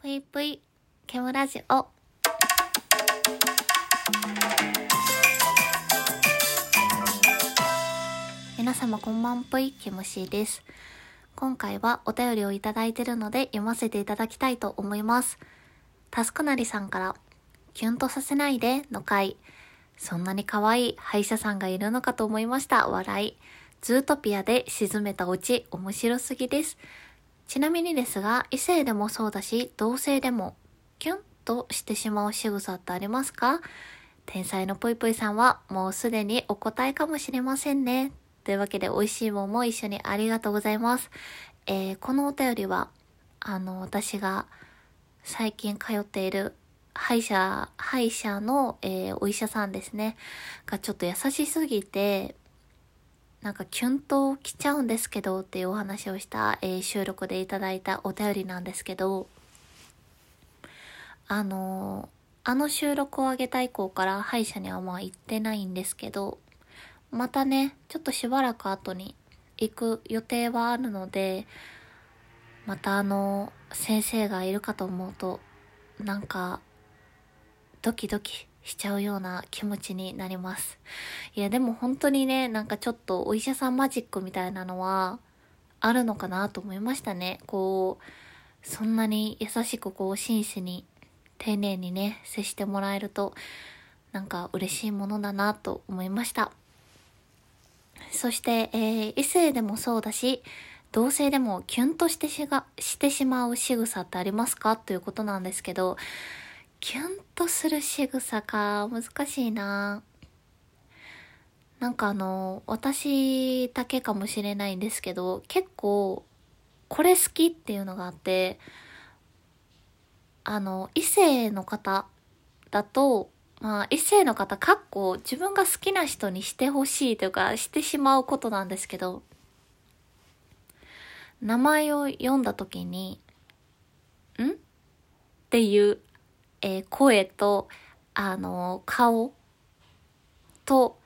ぷいぷい、ケムラジオ。皆様こんばんぷい、ケムシです。今回はお便りをいただいているので読ませていただきたいと思います。タスクなりさんから、キュンとさせないでの回。そんなに可愛い歯医者さんがいるのかと思いました。笑い。ズートピアで沈めたオチ、面白すぎです。ちなみにですが、異性でもそうだし、同性でも、キュンとしてしまう仕草ってありますか？天才のぽいぽいさんは、もうすでにお答えかもしれませんね。というわけで、美味しいもんも一緒にありがとうございます。えー、このお便りは、あの、私が最近通っている歯医者、歯医者の、えー、お医者さんですね。がちょっと優しすぎて、なんかキュンと来ちゃうんですけどっていうお話をした、えー収録でいただいたお便りなんですけど、あのーあの収録を上げた以降から歯医者にはまあ行ってないんですけど、またね、ちょっとしばらく後に行く予定はあるので、またあの、先生がいるかと思うと、なんか、ドキドキしちゃうような気持ちになります。いや、でも本当にね、なんかちょっとお医者さんマジックみたいなのはあるのかなと思いましたね。こう、そんなに優しくこう真摯に丁寧にね、接してもらえると、なんか嬉しいものだなと思いました。そして、えー異性でもそうだし、同性でもキュンとしてしがしてしまう仕草ってありますか？ということなんですけど、キュンとする仕草か、難しいな。なんかあの、私だけかもしれないんですけど、結構、これ好きっていうのがあって、あの、異性の方だと、まあ、異性の方、かっこ自分が好きな人にしてほしいというか、してしまうことなんですけど、名前を読んだ時に、ん？っていう、えー声と、あの、顔と、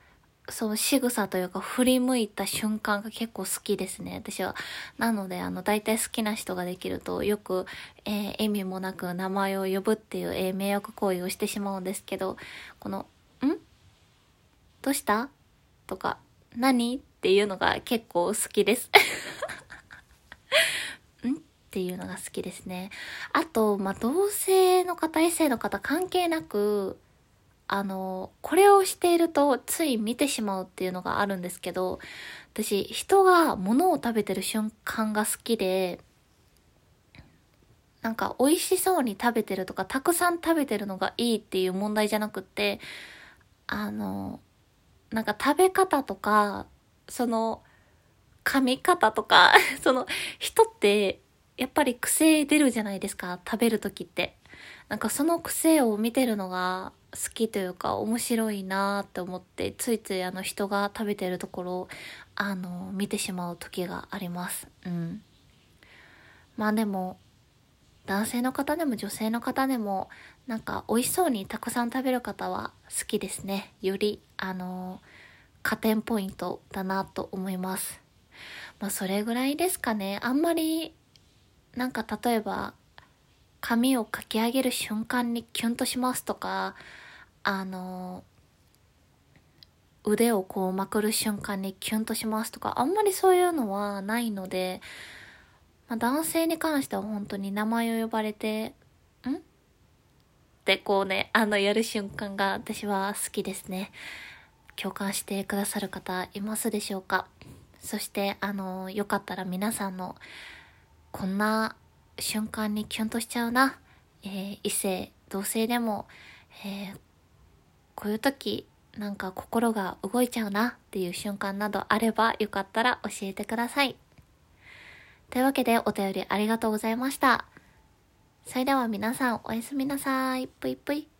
その仕草というか振り向いた瞬間が結構好きですね、私は。なので、あの、大体好きな人ができると、よく、えー、意味もなく名前を呼ぶっていう、えー迷惑行為をしてしまうんですけど、この、ん？どうした？とか、何？っていうのが結構好きです。っていうのが好きですね。あと、まあ、同性の方、異性の方関係なく、あの、これをしているとつい見てしまうっていうのがあるんですけど、私、人が物を食べてる瞬間が好きで、なんか美味しそうに食べてるとか、たくさん食べてるのがいいっていう問題じゃなくって、あの、なんか食べ方とか、その、噛み方とか、その、人って、やっぱり癖出るじゃないですか、食べるときって。なんかその癖を見てるのが好きというか面白いなーって思って、ついついあの人が食べてるところを、あの、見てしまう時があります。うん。まあでも、男性の方でも女性の方でも、なんか美味しそうにたくさん食べる方は好きですね。より、あの、加点ポイントだなと思います。まあそれぐらいですかね。あんまり、なんか例えば、髪をかき上げる瞬間にキュンとしますとか、あの、腕をこうまくる瞬間にキュンとしますとか、あんまりそういうのはないので、まあ、男性に関しては本当に名前を呼ばれて、ん？ってこうね、あのやる瞬間が私は好きですね。共感してくださる方いますでしょうか？そして、あの、よかったら皆さんの、こんな瞬間にキュンとしちゃうな。えー異性、同性でも、えーこういう時、なんか心が動いちゃうなっていう瞬間などあればよかったら教えてください。というわけでお便りありがとうございました。それでは皆さんおやすみなさい。ぷいぷい。